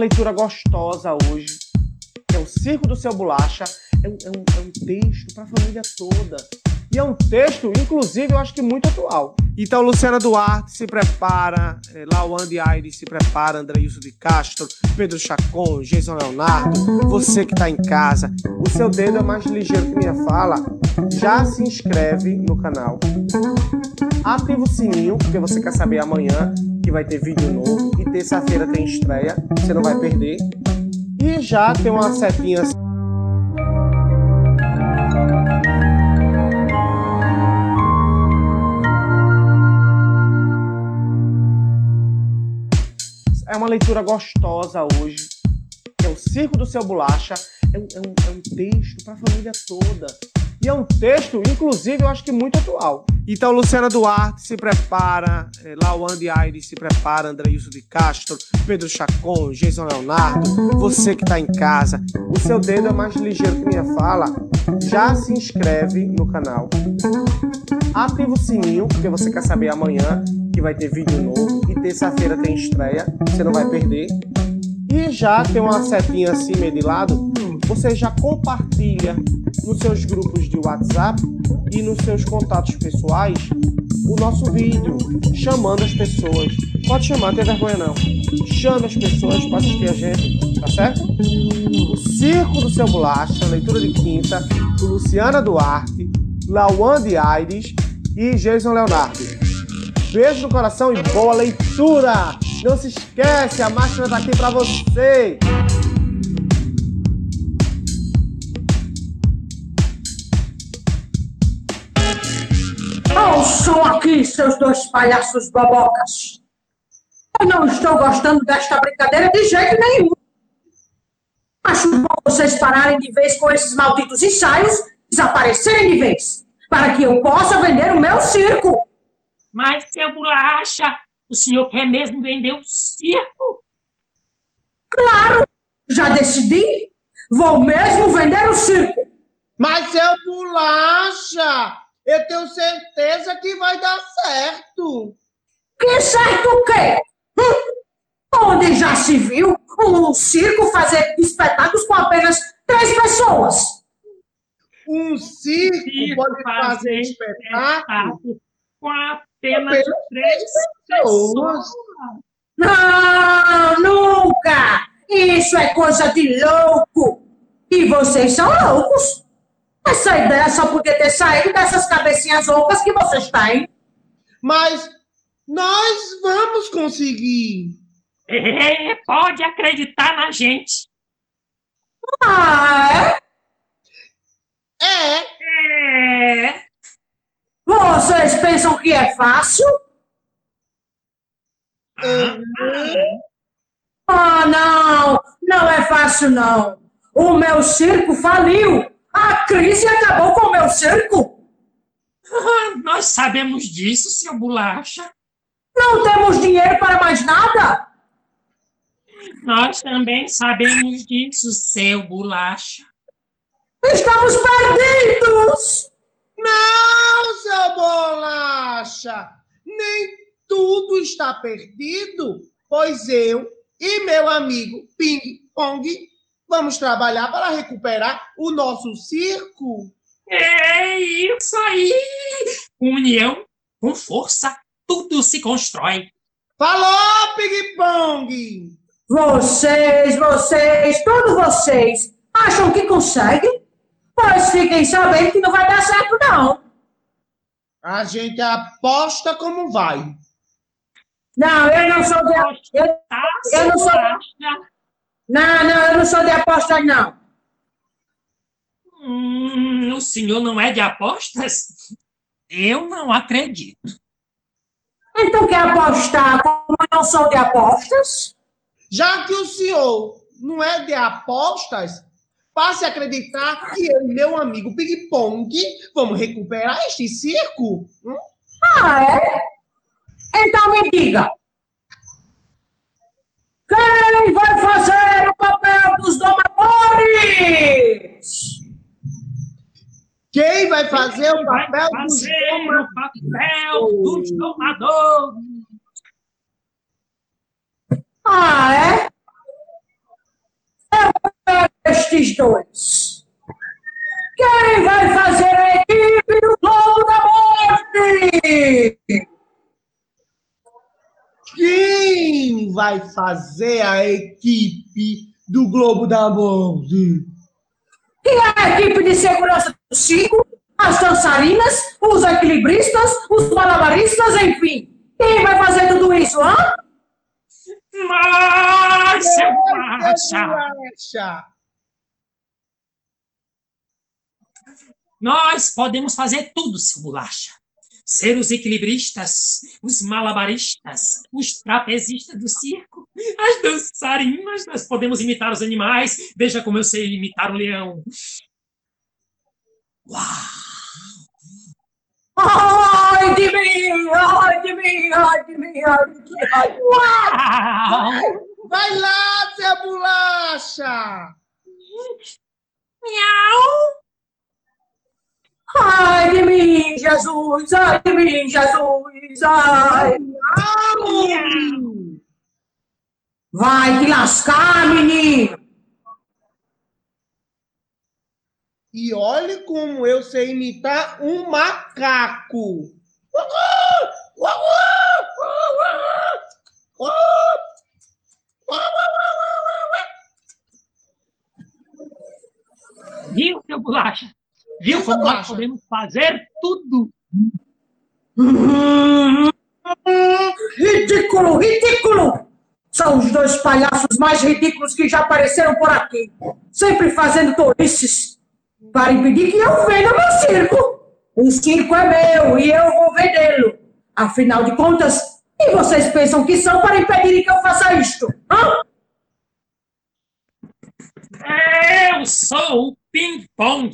leitura gostosa hoje, que é o Circo do Seu Bolacha. É um, é um, é um texto para a família toda. E é um texto, inclusive, eu acho que muito atual. Então, Luciana Duarte se prepara, é, Lawande Aires se prepara, Andreilson de Castro, Pedro Chacon, Jason Leonardo, você que está em casa, o seu dedo é mais ligeiro que minha fala, já se inscreve no canal. Ativa o sininho, porque você quer saber amanhã que vai ter vídeo novo terça-feira tem estreia, você não vai perder. E já tem uma setinha assim. É uma leitura gostosa hoje, é o Circo do Seu Bolacha. É um, é um, é um texto para a família toda. E é um texto, inclusive, eu acho que muito atual. Então, Luciana Duarte se prepara, é, Lawande Aires se prepara, Andreilson de Castro, Pedro Chacon, Jason Leonardo, você que está em casa, o seu dedo é mais ligeiro que minha fala, já se inscreve no canal. Ativa o sininho, porque você quer saber amanhã que vai ter vídeo novo e terça-feira tem estreia, você não vai perder. E já tem uma setinha assim meio de lado, você já compartilha nos seus grupos de WhatsApp e nos seus contatos pessoais o nosso vídeo, chamando as pessoas. Pode chamar, não tem vergonha não. Chame as pessoas para assistir a gente, tá certo? O Circo do Seu Bolacha, leitura de quinta, do Luciana Duarte, Lawan de Aires e Jason Leonardo. Beijo no coração e boa leitura! Não se esquece, a máquina tá aqui para você! Ouçam aqui, seus dois palhaços bobocas. Eu não estou gostando desta brincadeira de jeito nenhum. Acho bom vocês pararem de vez com esses malditos ensaios, desaparecerem de vez, para que eu possa vender o meu circo. Mas, seu Bolacha, o senhor quer mesmo vender o circo? Claro, já decidi. Vou mesmo vender o circo. Mas, seu Bolacha, eu tenho certeza que vai dar certo. Que certo o quê? Hum? Onde já se viu um circo fazer espetáculos com apenas três pessoas? Um circo, Circo pode fazer fazer espetáculo Com apenas Apenas três pessoas. pessoas. Não, nunca! Isso é coisa de louco! E vocês são loucos! Essa ideia só podia ter saído dessas cabecinhas loucas que vocês têm. Mas nós vamos conseguir. É, pode acreditar na gente. Ah, é? É, É. Vocês pensam que é fácil? Ah, não! Não é fácil, não. O meu circo faliu. A crise acabou com o meu circo. Ah, nós sabemos disso, seu Bolacha. Não temos dinheiro para mais nada. Nós também sabemos disso, seu Bolacha. Estamos perdidos. não, seu Bolacha. Nem tudo está perdido, pois eu e meu amigo Ping Pong vamos trabalhar para recuperar o nosso circo. É isso aí! União com força, tudo se constrói. Falou, Ping Pong! Vocês, vocês, todos vocês, acham que conseguem? Pois fiquem sabendo que não vai dar certo, não. A gente aposta como vai. Não, eu não sou de... Eu, Eu não sou-? Não, não, eu não sou de apostas, não. Hum, o senhor não é de apostas? Eu não acredito. Então quer apostar como eu não sou de apostas? Já que o senhor não é de apostas, passe a acreditar que eu e meu amigo Ping Pong vamos recuperar este circo. Hum? Ah, é? Então me diga. Quem vai fazer o papel dos domadores? Quem vai fazer o Quem vai papel dos fazer o domadores? papel dos domadores? Ah, é? estes dois. Quem vai fazer a equipe do Globo da Morte? Quem vai fazer a equipe do Globo da Morte? E a equipe de segurança do circo, as dançarinas, os equilibristas, os malabaristas, enfim. Quem vai fazer tudo isso, hã? Márcia! Bolacha! Nós podemos fazer tudo, seu bolacha. Ser os equilibristas, os malabaristas, os trapezistas do circo, as dançarinas, nós podemos imitar os animais. Veja como eu sei imitar o leão. Uau! Ai de mim, ai de mim, ai de mim, ai de mim, ai de mim. Uau! Vai lá, Zé Bolacha! Miau! Ai de mim, Jesus, ai de mim, Jesus, ai. Vai te lascar, menino. E olhe como eu sei imitar um macaco. Viu, seu bolacha? Viu como nós podemos fazer tudo? Ridículo, ridículo! São os dois palhaços mais ridículos que já apareceram por aqui. Sempre fazendo tolices para impedir que eu venda meu circo. O circo é meu e eu vou vendê-lo. Afinal de contas, quem vocês pensam que são para impedirem que eu faça isto? Hã? Eu sou o Ping Pong.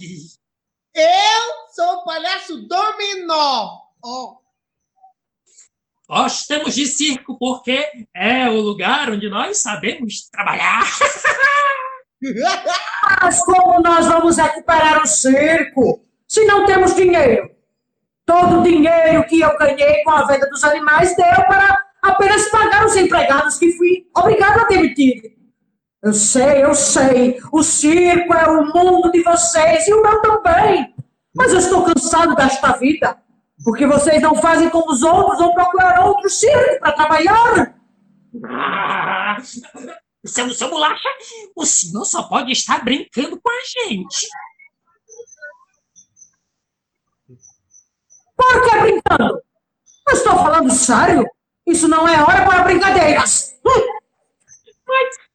Eu sou o palhaço dominó. Ó, Gostamos de circo porque é o lugar onde nós sabemos trabalhar. Mas como nós vamos recuperar o circo se não temos dinheiro? Todo o dinheiro que eu ganhei com a venda dos animais deu para apenas pagar os empregados que fui obrigado a demitir. Eu sei, eu sei. O circo é o mundo de vocês e o meu também. Mas eu estou cansado desta vida. Porque vocês não fazem como os outros ou procuram outro circo para trabalhar. Ah, seu, seu bolacha, o senhor só pode estar brincando com a gente. Por que brincando? Eu estou falando sério. Isso não é hora para brincadeiras. Hum. Mas,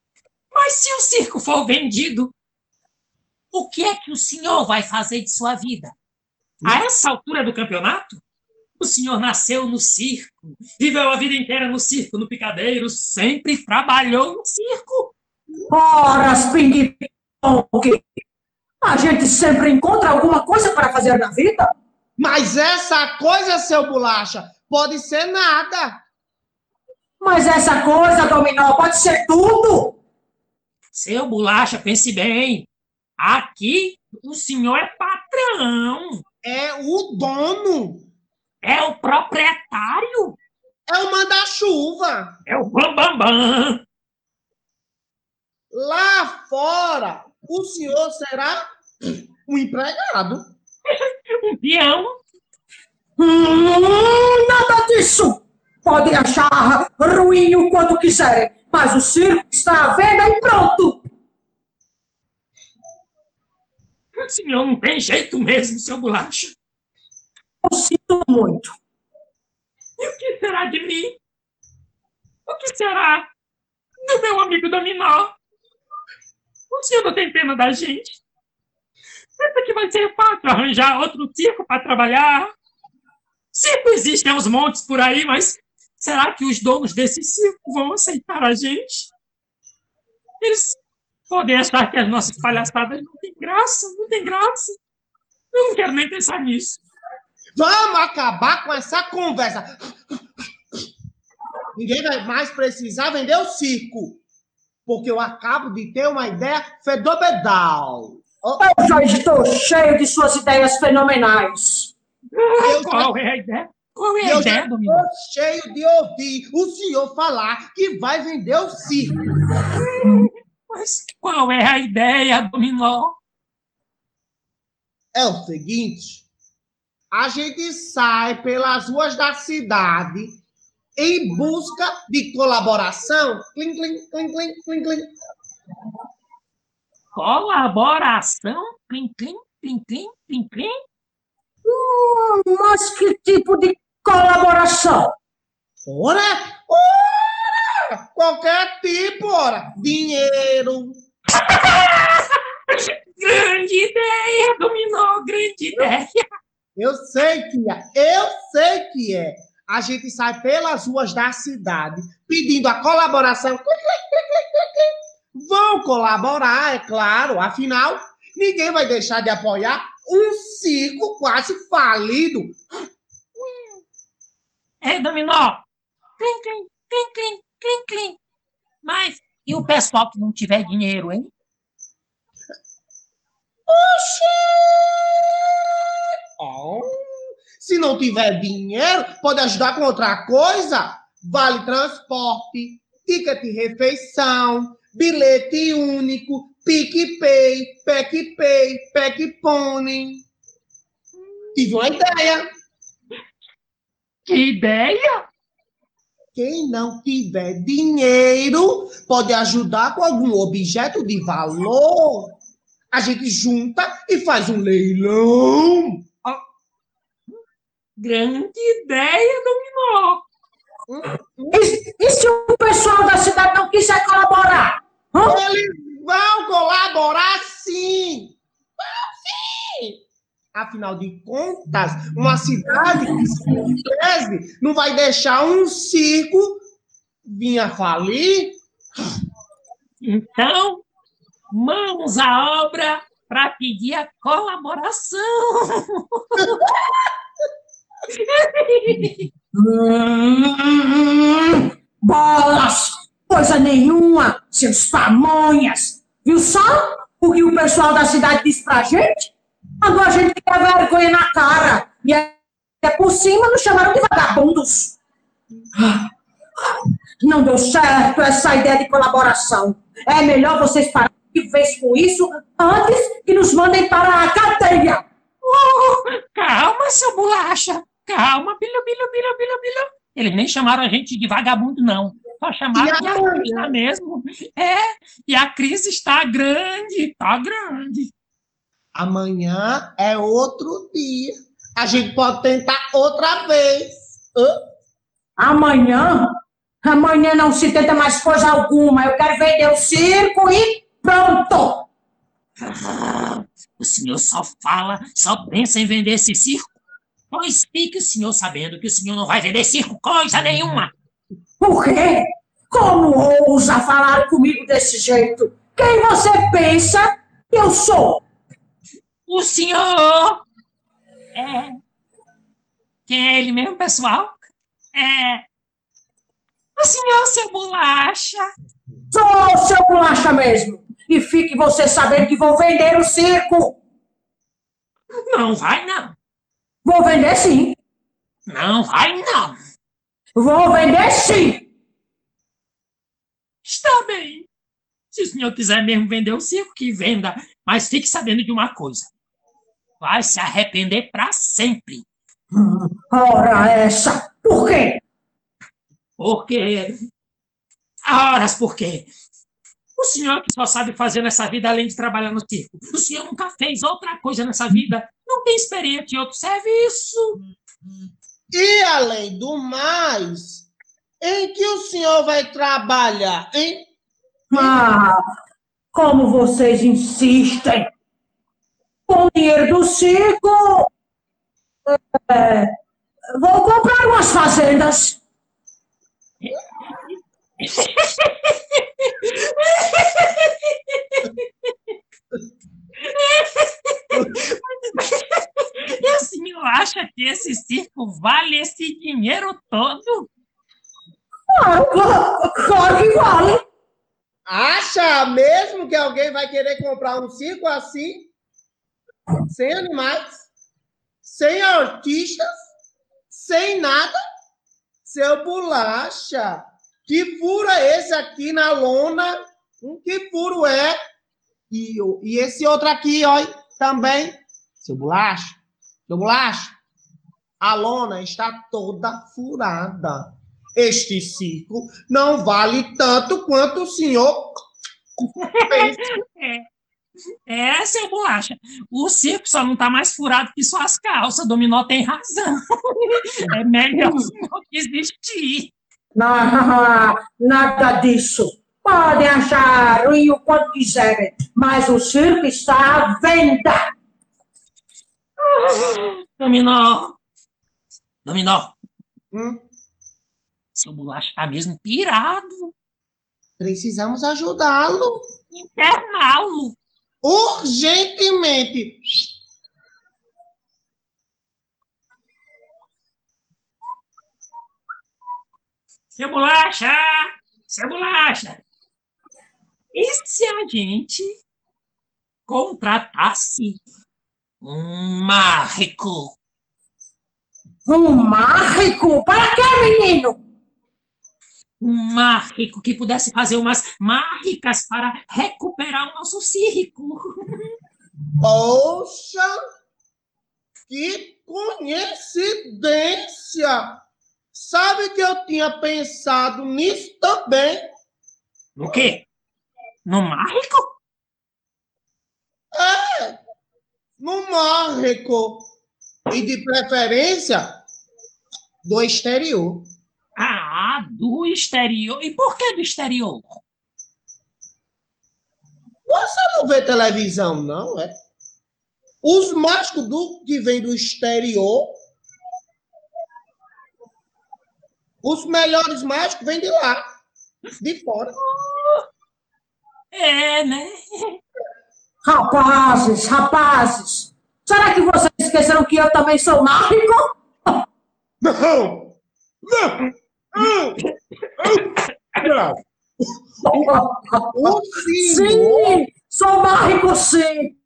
mas se o circo for vendido, o que é que o senhor vai fazer de sua vida? A essa altura do campeonato, o senhor nasceu no circo, viveu a vida inteira no circo, no picadeiro, sempre trabalhou no circo. Ora, Ping Pong. A gente sempre encontra alguma coisa para fazer na vida. Mas essa coisa, seu bolacha, pode ser nada. Mas essa coisa, Dominó, pode ser tudo. Seu bolacha, pense bem. Aqui o senhor é patrão, É o dono. é o proprietário, É o manda-chuva. é o bambambam. Bam, bam. Lá fora, o senhor será um empregado. um peão. Hum, nada disso. Podem achar ruim o quanto quiserem, mas o circo está à venda e pronto. O senhor não tem jeito mesmo, seu bolacha. Eu sinto muito. E o que será de mim? O que será do meu amigo Dominó? O senhor não tem pena da gente? Pensa que vai ser fácil arranjar outro circo para trabalhar? Circo existe aos montes por aí, mas será que os donos desse circo vão aceitar a gente? Eles podem achar que as nossas palhaçadas não têm graça, não tem graça. Eu não quero nem pensar nisso. Vamos acabar com essa conversa. Ninguém vai mais precisar vender o circo. Porque eu acabo de ter uma ideia fedobedal. Ó, Eu já estou cheio de suas ideias fenomenais. Eu Qual é a ideia? Qual é a eu já ideia, Dominó? estou cheio de ouvir o senhor falar que vai vender o circo. Mas qual é a ideia, Dominó? É o seguinte: a gente sai pelas ruas da cidade em busca de colaboração. Clim, clim, clim, clim, clim, clim. Colaboração? Clim, clim, clim, clim, clim, clim? Hum, mas que tipo de colaboração? Ora, ora! Qualquer tipo, ora! Dinheiro, Grande ideia, Dominó, grande ideia. Eu sei que é, eu sei que é. A gente sai pelas ruas da cidade pedindo a colaboração. Vão colaborar, é claro, afinal, ninguém vai deixar de apoiar um circo quase falido. É, Dominó. Clim, clim, clim, clim, clim, clim. Mas e o pessoal que não tiver dinheiro, hein? Oh, se não tiver dinheiro, pode ajudar com outra coisa. Vale transporte, ticket de refeição, bilhete único, PicPay, PecPay, PecPone. Tive uma ideia. Que ideia? Quem não tiver dinheiro pode ajudar com algum objeto de valor. A gente junta e faz um leilão. Grande ideia, Dominó. E, e se o pessoal da cidade não quiser colaborar? Hã? Eles vão colaborar sim! Vão sim! Afinal de contas, uma cidade que se cresce não vai deixar um circo vir a falir. Então, mãos à obra para pedir a colaboração. Hum, bolas! Coisa nenhuma, seus pamonhas! Viu só o que o pessoal da cidade disse pra gente? Mandou a gente ter vergonha na cara. E é, por cima nos chamaram de vagabundos. Não deu certo essa ideia de colaboração. É melhor vocês pararem de vez com isso antes que nos mandem para a cadeia. Oh, calma, seu bolacha. Calma, bilho, bilho, bilho, bilho, bilho. Eles nem chamaram a gente de vagabundo, não. Só chamaram de artista mesmo. É, e a crise está grande, está grande. Amanhã é outro dia. A gente pode tentar outra vez. Hã? Amanhã? Amanhã não se tenta mais coisa alguma. Eu quero vender o circo e pronto. Ah, o senhor só fala, só pensa em vender esse circo. Pois fique o senhor sabendo que o senhor não vai vender circo coisa nenhuma. Por quê? Como ousa falar comigo desse jeito? Quem você pensa que eu sou? O senhor é. Quem é ele mesmo, pessoal? É. O senhor, seu bolacha. Sou seu bolacha mesmo. E fique você sabendo que vou vender o circo. Não vai, não. Vou vender sim. Não vai, não. Vou vender sim. Está bem. Se o senhor quiser mesmo vender o circo, que venda. Mas fique sabendo de uma coisa. Vai se arrepender para sempre. Ora essa. Por quê? Porque. Horas por quê? O senhor que só sabe fazer nessa vida além de trabalhar no circo. O senhor nunca fez outra coisa nessa vida. Não tem experiência em outro serviço. E além do mais, em que o senhor vai trabalhar, hein? Ah, como vocês insistem. Com o dinheiro do circo, é, vou comprar umas fazendas. E o senhor acha que esse circo vale esse dinheiro todo? Ah, cla- claro que vale. Acha mesmo que alguém vai querer comprar um circo assim? Sem animais? Sem artistas? Sem nada? Seu bolacha, que furo é esse aqui na lona? Um que furo é. E, e esse outro aqui, ó, também. Seu bolacha. Seu bolacha. A lona está toda furada. Este circo não vale tanto quanto o senhor é. É, seu bolacha. O circo só não tá mais furado que suas calças. Dominó tem razão. É melhor não existir. Não, nada disso. Podem achar ruim o quanto quiserem, mas o circo está à venda. Dominó. Dominó. Hum? Seu bolacha tá mesmo pirado. Precisamos ajudá-lo. Interná-lo. Urgentemente. Seu bolacha! Seu bolacha! E se a gente contratasse um mágico? Um mágico? Para quê, menino? Um mágico que pudesse fazer umas mágicas para recuperar o nosso circo. Poxa! Que coincidência! Sabe que eu tinha pensado nisso também? No quê? No mágico? É, no mágico. E de preferência, do exterior. Ah, do exterior. E por que do exterior? Você não vê televisão, não, é? Os mágicos do, que vêm do exterior, os melhores mágicos vêm de lá, de fora. É, né? Rapazes, rapazes, será que vocês esqueceram que eu também sou mágico? Não! Não! O senhor Sim, sou mágico sim.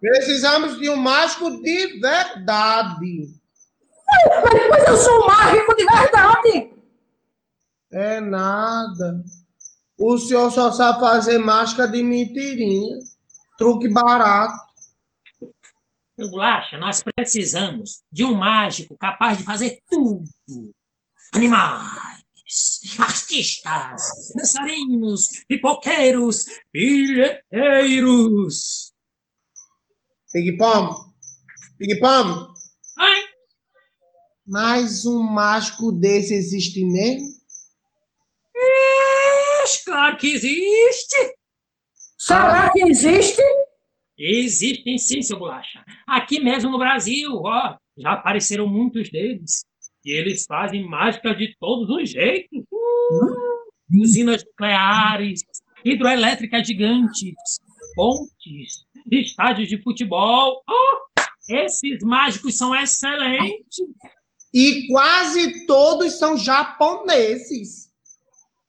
Precisamos de um mágico de verdade. Mas, mas eu sou mágico de verdade. É nada. O senhor só sabe fazer máscara de mentirinha. Truque barato. Seu Bolacha, nós precisamos de um mágico capaz de fazer tudo. Animais, artistas, dançarinos, pipoqueiros, bilheteiros. Ping-pong. Ping-pong. Ai, Mais um mágico desse existe mesmo? claro que existe. Será que existe? Existem sim, seu Bolacha. Aqui mesmo no Brasil, ó, já apareceram muitos deles. E eles fazem mágica de todos os jeitos. Uh, usinas nucleares, hidroelétricas gigantes, pontes, estádios de futebol. Oh, esses mágicos são excelentes. E quase todos são japoneses.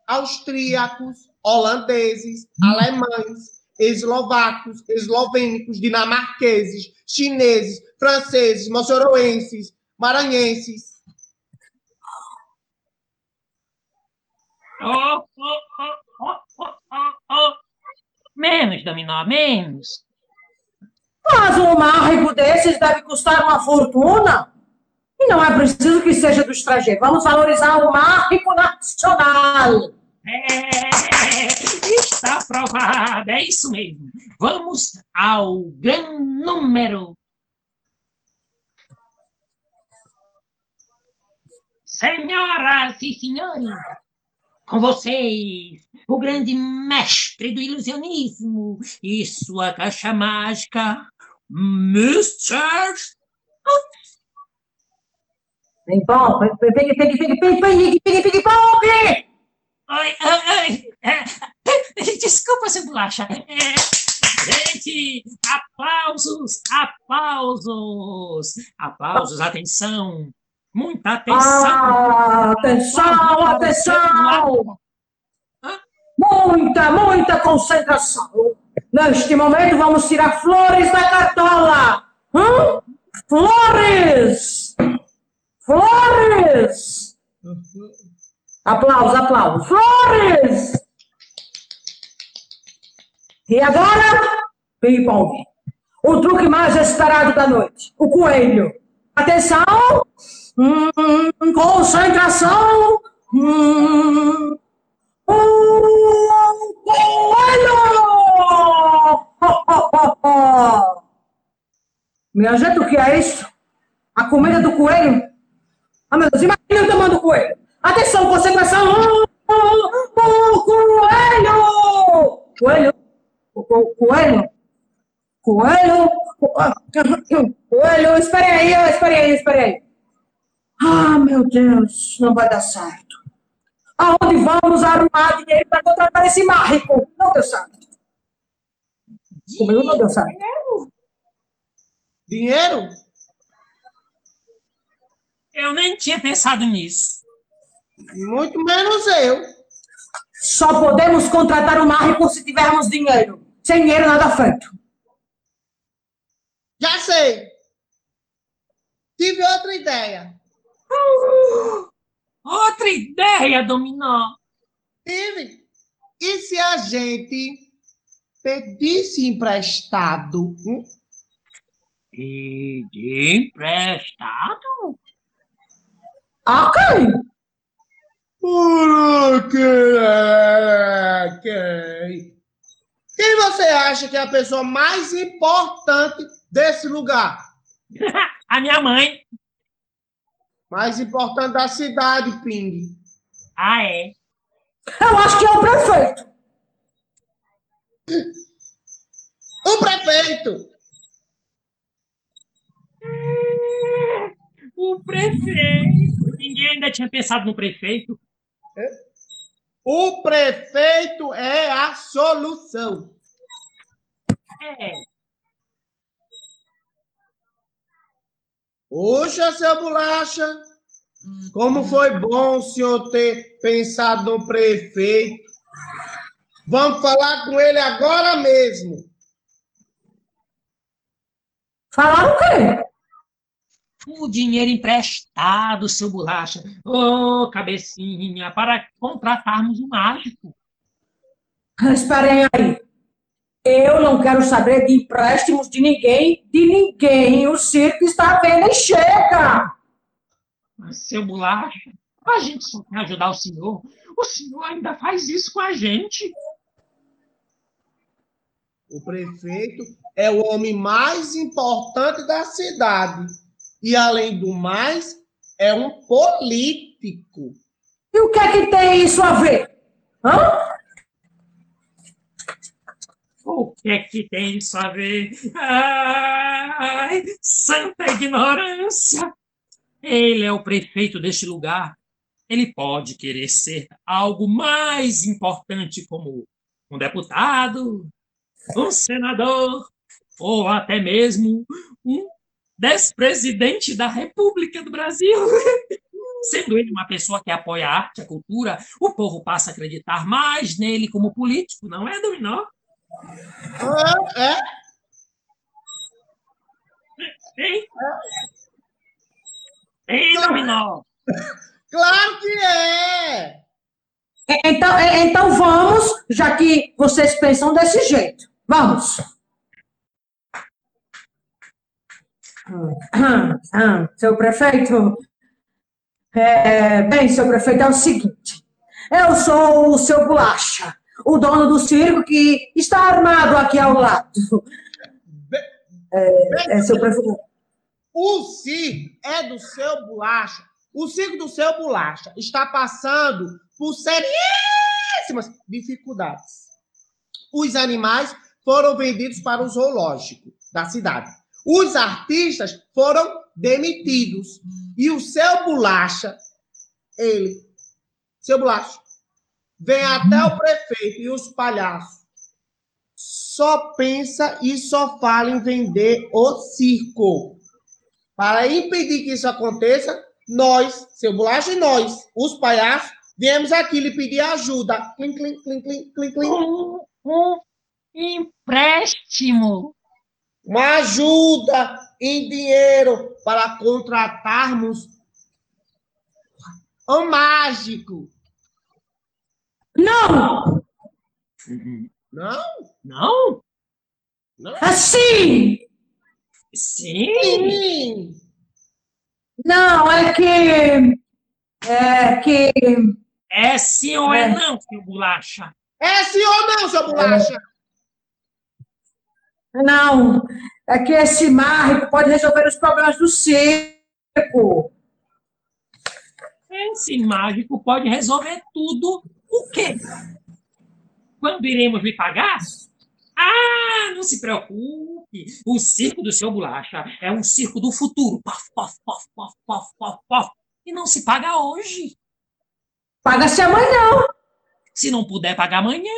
Austríacos, holandeses, alemães, eslovacos, eslovênicos, dinamarqueses, chineses, franceses, moçoroenses, maranhenses. Oh, oh, oh, oh, oh, oh. Menos, Dominó, menos. Mas um mágico desses deve custar uma fortuna. E não é preciso que seja do estrangeiro. Vamos valorizar o mágico nacional. É, está aprovada, é isso mesmo. Vamos ao grande número. Senhoras e senhores, com vocês, o grande mestre do ilusionismo e sua caixa mágica, Mr. Ping-pong, ping-pong, ping-pong, ping-pong, ping-pong, ping-pong! Oi, oi, oi! Desculpa, seu bolacha. É, gente, aplausos, aplausos, aplausos, atenção, muita atenção. Ah, atenção, atenção. Muita, muita concentração. Neste momento, vamos tirar flores da cartola. Hum? Flores! Flores! Aplausos, aplausos. Flores! E agora, ping-pong. O truque mais esperado da noite. O coelho. Atenção! Hum, concentração! Hum, o coelho! Minha gente, o que é isso? A comida do coelho? Ah, meu Deus, imagina o tamanho do coelho. Atenção, concentração! O coelho! Coelho! Coelho! Coelho! Coelho! Espere aí, espere aí, espere aí. Ah, meu Deus, não vai dar certo. Aonde vamos arrumar dinheiro para contratar esse mágico? Não deu certo. Comigo não deu certo. Dinheiro? Eu nem tinha pensado nisso. Muito menos eu. Só podemos contratar o mágico se tivermos dinheiro. Sem dinheiro, nada feito. Já sei. Tive outra ideia. Outra ideia, Dominó. Tive. E se a gente pedisse emprestado? Hum? Pedir emprestado? Ok. Por quê? Quem? Quem você acha que é a pessoa mais importante desse lugar? A minha mãe. Mais importante da cidade, Ping. Ah, é? Eu acho que é o prefeito. O prefeito. O prefeito. Ninguém ainda tinha pensado no prefeito. O prefeito é a solução. É. Poxa, seu bolacha, como foi bom o senhor ter pensado no prefeito. Vamos falar com ele agora mesmo. Falaram o quê? O dinheiro emprestado, seu bolacha. Ô, cabecinha, para contratarmos um mágico. Esperem aí. Eu não quero saber de empréstimos de ninguém, de ninguém. O circo está vendo e chega. Mas, seu bolacha, a gente só quer ajudar o senhor. O senhor ainda faz isso com a gente. O prefeito é o homem mais importante da cidade. E, além do mais, é um político. E o que é que tem isso a ver? Hã? O que é que tem isso a ver? Ai, santa ignorância! Ele é o prefeito deste lugar. Ele pode querer ser algo mais importante, como um deputado, um senador, ou até mesmo um ex-presidente da República do Brasil. Sendo ele uma pessoa que apoia a arte, a cultura, o povo passa a acreditar mais nele como político, não é, Dominó? É, é. Hein? Hein, Dominó? Claro que é. Então, é, então vamos, já que vocês pensam desse jeito. Vamos. Seu prefeito, é, bem, seu prefeito, é o seguinte. Eu sou o seu bolacha, o dono do circo que está armado aqui ao lado. É, é seu prefeito. O circo é do seu bolacha. O circo do seu bolacha está passando por seríssimas dificuldades. Os animais foram vendidos para o zoológico da cidade. Os artistas foram demitidos. E o seu bolacha, ele, seu bolacha, vem até o prefeito e os palhaços. Só pensa e só fala em vender o circo. Para impedir que isso aconteça, nós, seu bolacha e nós, os palhaços, viemos aqui lhe pedir ajuda. Clim, clim, clim, clim, clim, clim. Um, um empréstimo. Uma ajuda em dinheiro para contratarmos um mágico. Não! Não? Não? Assim! Sim. Sim. Não, é que. É que. É sim ou é É. não, seu bolacha? É sim ou não, seu bolacha? Não, é que esse mágico pode resolver os problemas do circo. Esse mágico pode resolver tudo. O quê? Quando iremos lhe pagar? Ah, não se preocupe. O circo do seu bolacha é um circo do futuro. Pof, pof, pof, pof, pof, pof, pof. E não se paga hoje. Paga-se amanhã. Se não puder pagar amanhã,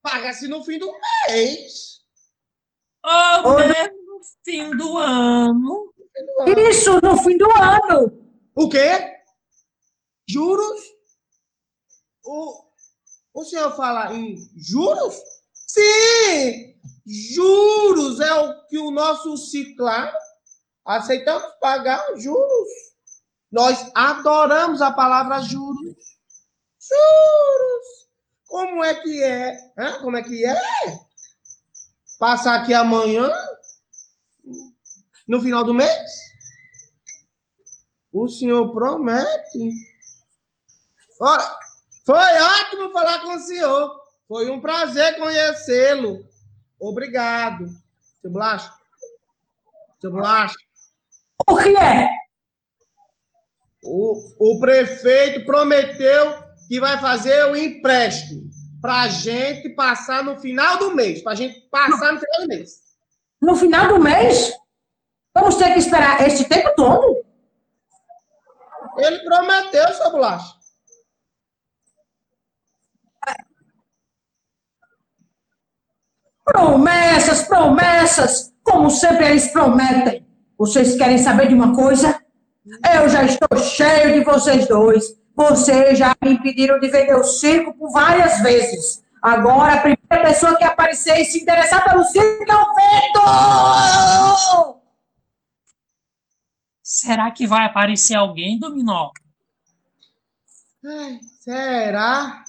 Paga-se no fim do mês. Ou Ou no- mesmo no fim do ano. Isso, no fim do ano. O quê? Juros? O, o senhor fala em juros? Sim! Juros é o que o nosso ciclado aceitamos pagar juros. Nós adoramos a palavra juros. Juros! Como é que é? Hã? Como é que é? Passar aqui amanhã? No final do mês? O senhor promete? Ora, foi ótimo falar com o senhor. Foi um prazer conhecê-lo. Obrigado. Seu Bolacha. Seu Bolacha. O que é? O, o prefeito prometeu que vai fazer o empréstimo para a gente passar no final do mês. Para a gente passar no final do mês. No final do mês? Vamos ter que esperar esse tempo todo? Ele prometeu, seu Bolacha. Promessas, promessas, como sempre eles prometem. Vocês querem saber de uma coisa? Eu já estou cheio de vocês dois. Vocês já me impediram de vender o circo por várias vezes. Agora, a primeira pessoa que aparecer e se interessar pelo circo eu vendo! Será que vai aparecer alguém, Dominó? Ai, será?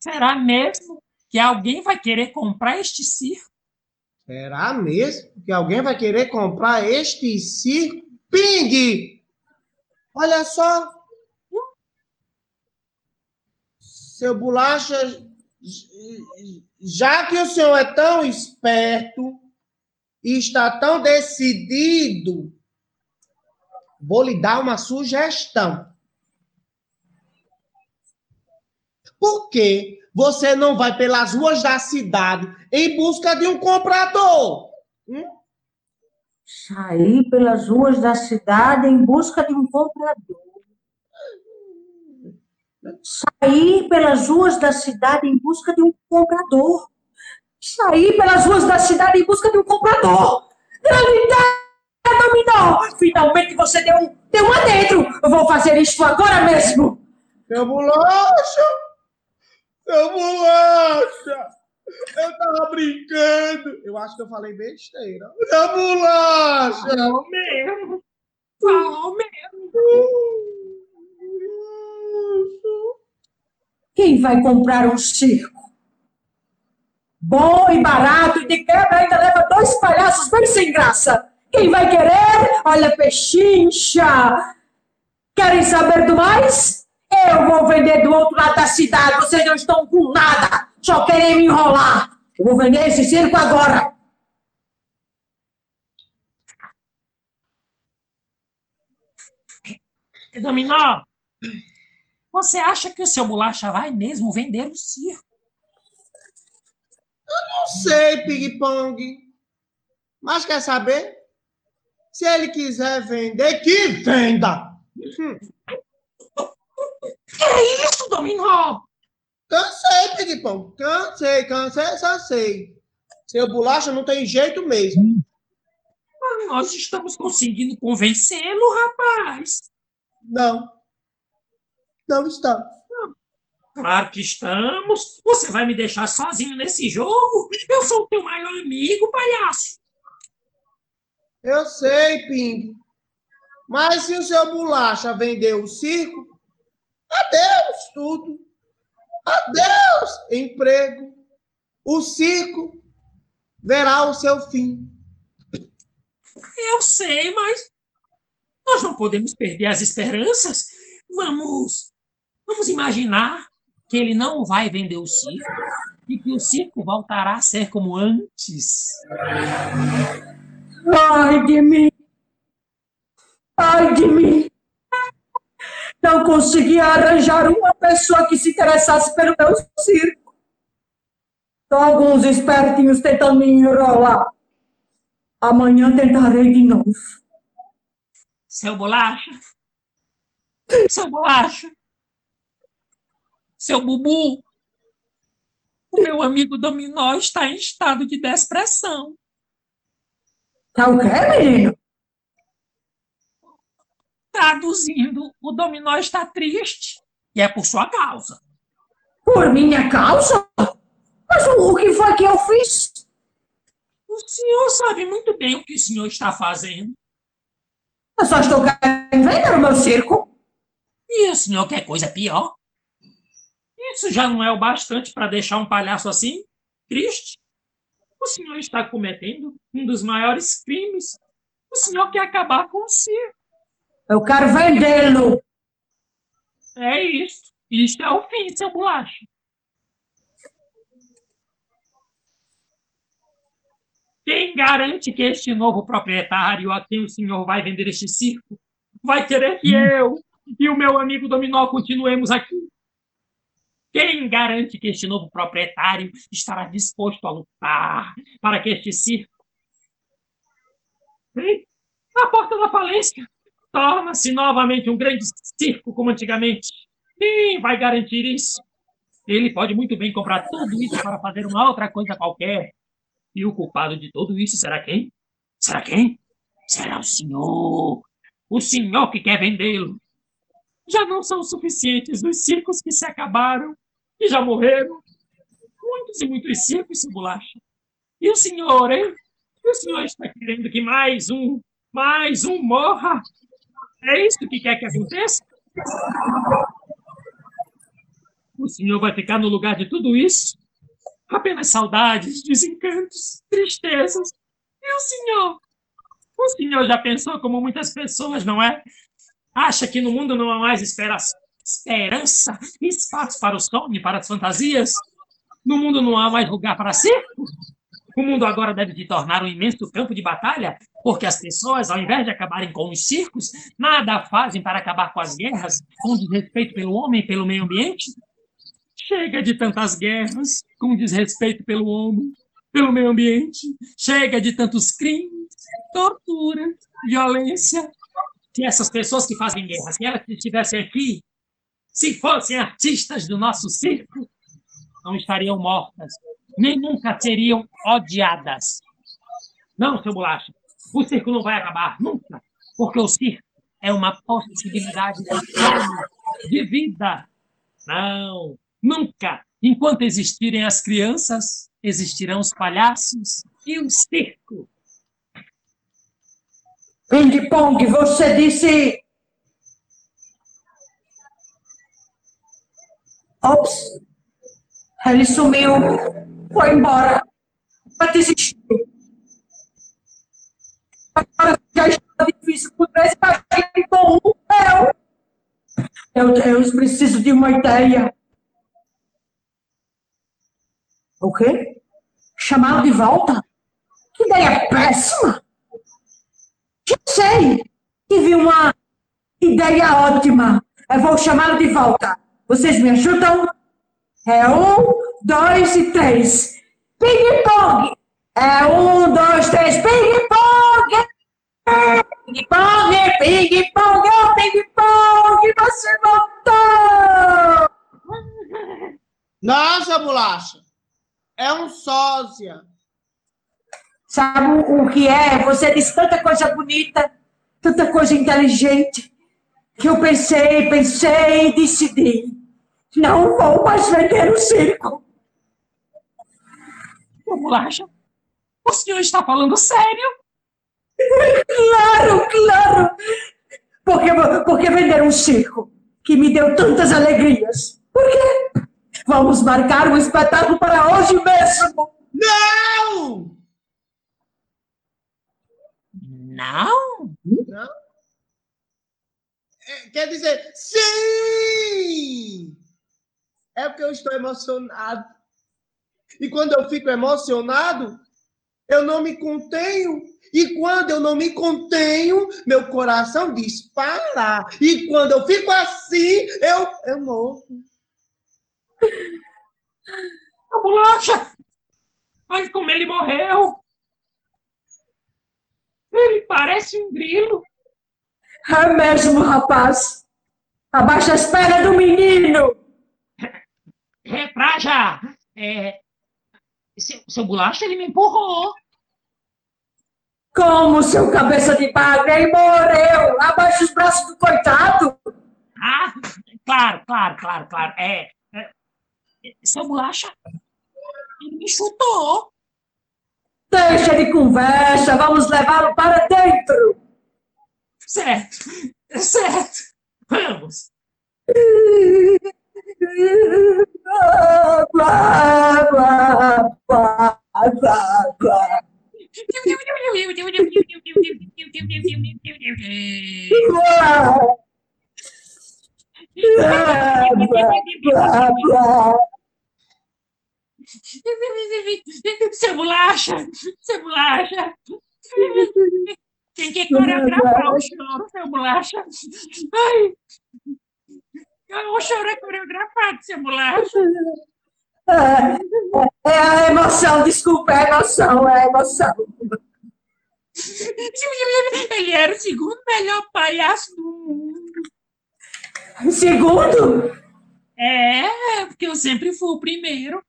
Será mesmo que alguém vai querer comprar este circo? Será mesmo que alguém vai querer comprar este circo? Ping! Olha só. Seu Bolacha, já que o senhor é tão esperto e está tão decidido, vou lhe dar uma sugestão. Por que você não vai pelas ruas da cidade em busca de um comprador? Saí pelas ruas da cidade em busca de um comprador. Saí pelas ruas da cidade em busca de um comprador. Saí pelas ruas da cidade em busca de um comprador. Grande Dominó! Finalmente você deu um, deu um adentro. Eu vou fazer isso agora mesmo. Seu bolacha! Seu bolacha! Eu tava brincando. Eu acho que eu falei besteira. Seu bolacha! Falou mesmo. Falou mesmo. Quem vai comprar um circo? Bom e barato e de quebra ainda leva dois palhaços bem sem graça. Quem vai querer? Olha, pechincha. Querem saber do mais? Eu vou vender do outro lado da cidade. Vocês não estão com nada. Só querem me enrolar. Eu vou vender esse circo agora. Dominó, você acha que o seu bolacha vai mesmo vender o circo? Não sei, Ping Pong. Mas quer saber? Se ele quiser vender, que venda! Hum, Que é isso, Dominó? Cansei, Pong. Cansei, cansei, só sei. Seu bolacha não tem jeito mesmo. Ah, Nós estamos conseguindo convencê-lo, rapaz. Não. Não está. Claro que estamos. Você vai me deixar sozinho nesse jogo? Eu sou o teu maior amigo, palhaço. Eu sei, Ping. Mas se o seu bolacha vendeu o circo, adeus tudo. Adeus, emprego. O circo verá o seu fim. Eu sei, mas nós não podemos perder as esperanças. Vamos, vamos imaginar que ele não vai vender o circo e que o circo voltará a ser como antes. Ai de mim! Ai de mim! Não consegui arranjar uma pessoa que se interessasse pelo meu circo. Só alguns espertinhos tentando me enrolar. Amanhã tentarei de novo. Seu bolacha? Seu bolacha? Seu bubu? O meu amigo Dominó está em estado de depressão. Tá o quê, menino? Traduzindo, o Dominó está triste e é por sua causa. Por minha causa? Mas o, o que foi que eu fiz? O senhor sabe muito bem o que o senhor está fazendo. Eu só estou querendo vender o meu circo. E o senhor quer coisa pior? Isso já não é o bastante para deixar um palhaço assim triste? O senhor está cometendo um dos maiores crimes. O senhor quer acabar com o circo. Eu quero vendê-lo. É isso. Isto é o fim, seu bolacha. Quem garante que este novo proprietário a quem o senhor vai vender este circo vai querer que eu e o meu amigo Dominó continuemos aqui? Quem garante que este novo proprietário estará disposto a lutar para que este circo, hein, na porta da falência, torna-se novamente um grande circo como antigamente? Quem vai garantir isso? Ele pode muito bem comprar tudo isso para fazer uma outra coisa qualquer. E o culpado de tudo isso será quem? Será quem? Será o senhor. O senhor que quer vendê-lo. Já não são suficientes os circos que se acabaram e já morreram. Muitos e muitos circos, seu bolacha. E o senhor, hein? E o senhor está querendo que mais um, mais um morra? É isso que quer que aconteça? O senhor vai ficar no lugar de tudo isso? Apenas saudades, desencantos, tristezas. E o senhor? O senhor já pensou como muitas pessoas, não é? Acha que no mundo não há mais esperança, esperança espaço para o sonho e para as fantasias? No mundo não há mais lugar para circo? O mundo agora deve se tornar um imenso campo de batalha, porque as pessoas, ao invés de acabarem com os circos, nada fazem para acabar com as guerras, com desrespeito pelo homem pelo meio ambiente? Chega de tantas guerras, com desrespeito pelo homem, pelo meio ambiente. Chega de tantos crimes, tortura, violência. Se essas pessoas que fazem guerra, se elas estivessem aqui, se fossem artistas do nosso circo, não estariam mortas, nem nunca seriam odiadas. Não, seu bolacha, o circo não vai acabar, nunca, porque o circo é uma possibilidade de vida. Não, nunca. Enquanto existirem as crianças, existirão os palhaços e o circo. Ping Pong, você disse. Ops, ele sumiu, foi embora, desistiu. Agora já está difícil por três gente com um eu. Meu Deus, preciso de uma ideia. O quê? Chamá-lo de volta? Que ideia péssima! Já sei! Tive uma ideia ótima. Eu vou chamá-lo de volta. Vocês me ajudam? É um, dois e três. Ping-pong! É um, dois, três. Ping-pong! Ping-pong, ping-pong, oh, ping-pong! Você voltou! Nossa, bolacha. É um sósia. Sabe o que é? Você disse tanta coisa bonita, tanta coisa inteligente, que eu pensei, pensei e decidi. Não vou mais vender o circo. Bolacha, o senhor está falando sério? Claro, claro. Porque, porque vender um circo que me deu tantas alegrias. Por quê? Vamos marcar um espetáculo para hoje mesmo. Não! Não? Não? É, quer dizer, sim! É porque eu estou emocionado. E quando eu fico emocionado, eu não me contenho. E quando eu não me contenho, meu coração dispara. E quando eu fico assim, eu, eu morro. A bolacha! Olha como ele morreu! Ele parece um grilo. É mesmo, rapaz. Abaixa as pernas do menino. Refraja! É... Seu, seu bolacha, ele me empurrou. Como seu cabeça de bagre aí morreu. Abaixa os braços do coitado. Ah, claro, claro, claro, claro. É, é, seu bolacha, ele me chutou. Deixa de conversa, vamos levá-lo para dentro. Certo, certo. Vamos. Seu bolacha, seu bolacha. Tem que coreografar o choro, seu bolacha. Ai. O choro é coreografado, seu bolacha. É a emoção, desculpa, é a emoção, é a emoção. Ele era o segundo melhor palhaço do mundo. Segundo? É, porque eu sempre fui o primeiro.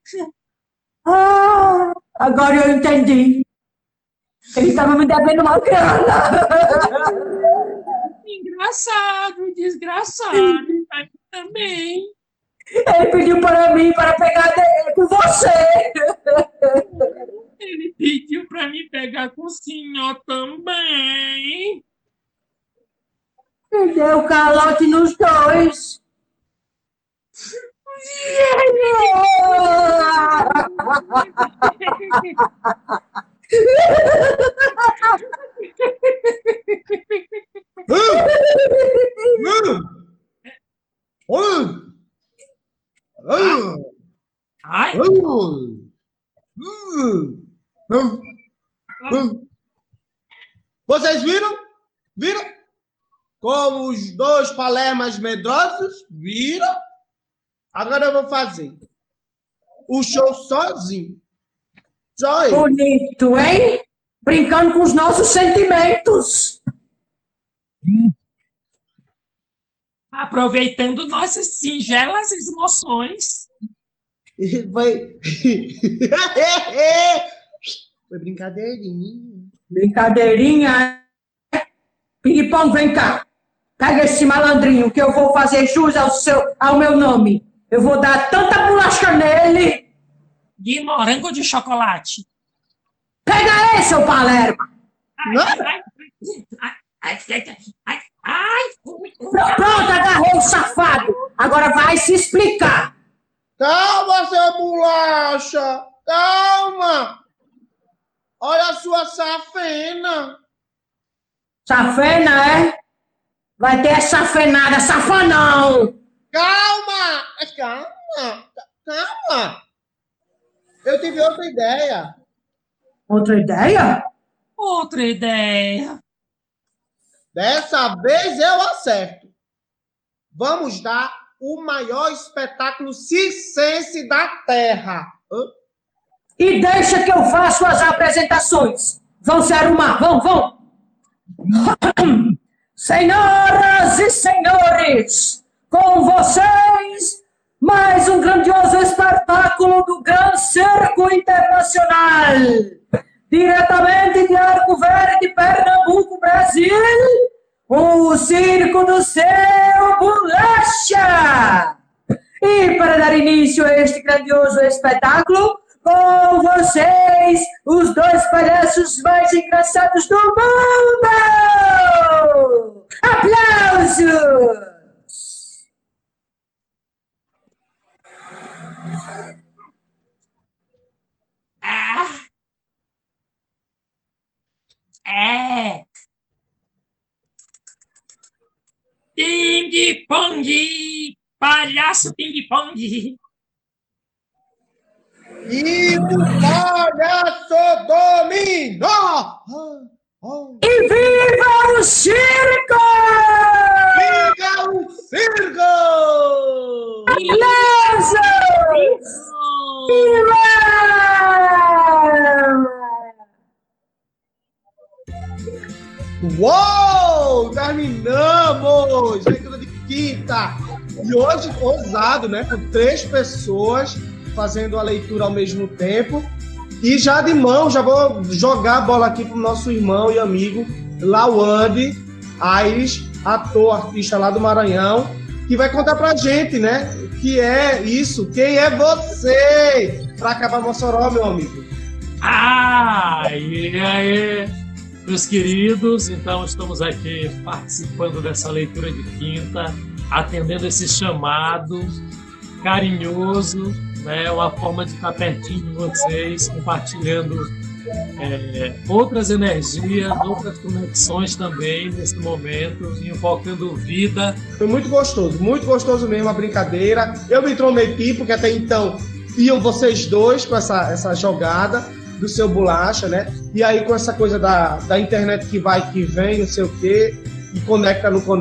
Ah, agora eu entendi. Ele estava me devendo uma grana. Engraçado, desgraçado. Também. Ele pediu para mim para pegar dele com você. Ele pediu para me pegar com o senhor também. Me deu calote nos dois. Ai, Vocês viram? Viram? Como os dois palermas medrosos? Viram? Agora eu vou fazer o show sozinho. Só eu. Bonito, hein? Brincando com os nossos sentimentos. Aproveitando nossas singelas emoções. Foi. Foi brincadeirinha. Brincadeirinha. Ping-pong, vem cá. Pega esse malandrinho que eu vou fazer jus ao, seu, ao meu nome. Eu vou dar tanta bolacha nele. De morango ou de chocolate? Pega esse, seu Palermo. Ai, Não. ai, ai, ai, ai, ai, ai. Pronto, agarrei o safado. Agora vai se explicar. Calma, seu bolacha! Calma! Olha a sua safena! Safena, é? Vai ter safenada, safanão. Calma! Calma! Calma! Eu tive outra ideia. Outra ideia? Outra ideia. Dessa vez eu acerto. Vamos dar o maior espetáculo circense da Terra. Hã? E deixa que eu faço as apresentações. Vão se arrumar, vão, vão. Senhoras e senhores, com vocês, mais um grandioso espetáculo do Gran Circo Internacional. Diretamente de Arco Verde, Pernambuco, Brasil, o Circo do Seu Bolacha. E para dar início a este grandioso espetáculo, com vocês, os dois palhaços mais engraçados do mundo! Aplausos! É. Ping pong, palhaço ping pong. E o palhaço dominó! E viva o circo! Liga o circo! Beleza! Viva! Uou! Terminamos! Leitura de quinta! E hoje, ousado, né? Com três pessoas fazendo a leitura ao mesmo tempo. E já de mão, já vou jogar a bola aqui pro nosso irmão e amigo Lawande Aires, ator, artista lá do Maranhão, que vai contar pra gente, né? Que é isso? Quem é você? Pra acabar Mossoró, meu amigo. Ah, e aí, meus queridos, então estamos aqui participando dessa leitura de quinta, atendendo esse chamado carinhoso, né, uma forma de estar pertinho de vocês, compartilhando é, outras energias, outras conexões também nesse momento, invocando vida. Foi muito gostoso, muito gostoso mesmo a brincadeira. Eu me intrometi, porque até então iam vocês dois com essa, essa jogada do seu bolacha, né? E aí com essa coisa da, da internet que vai, que vem, não sei o quê, e conecta no conecta.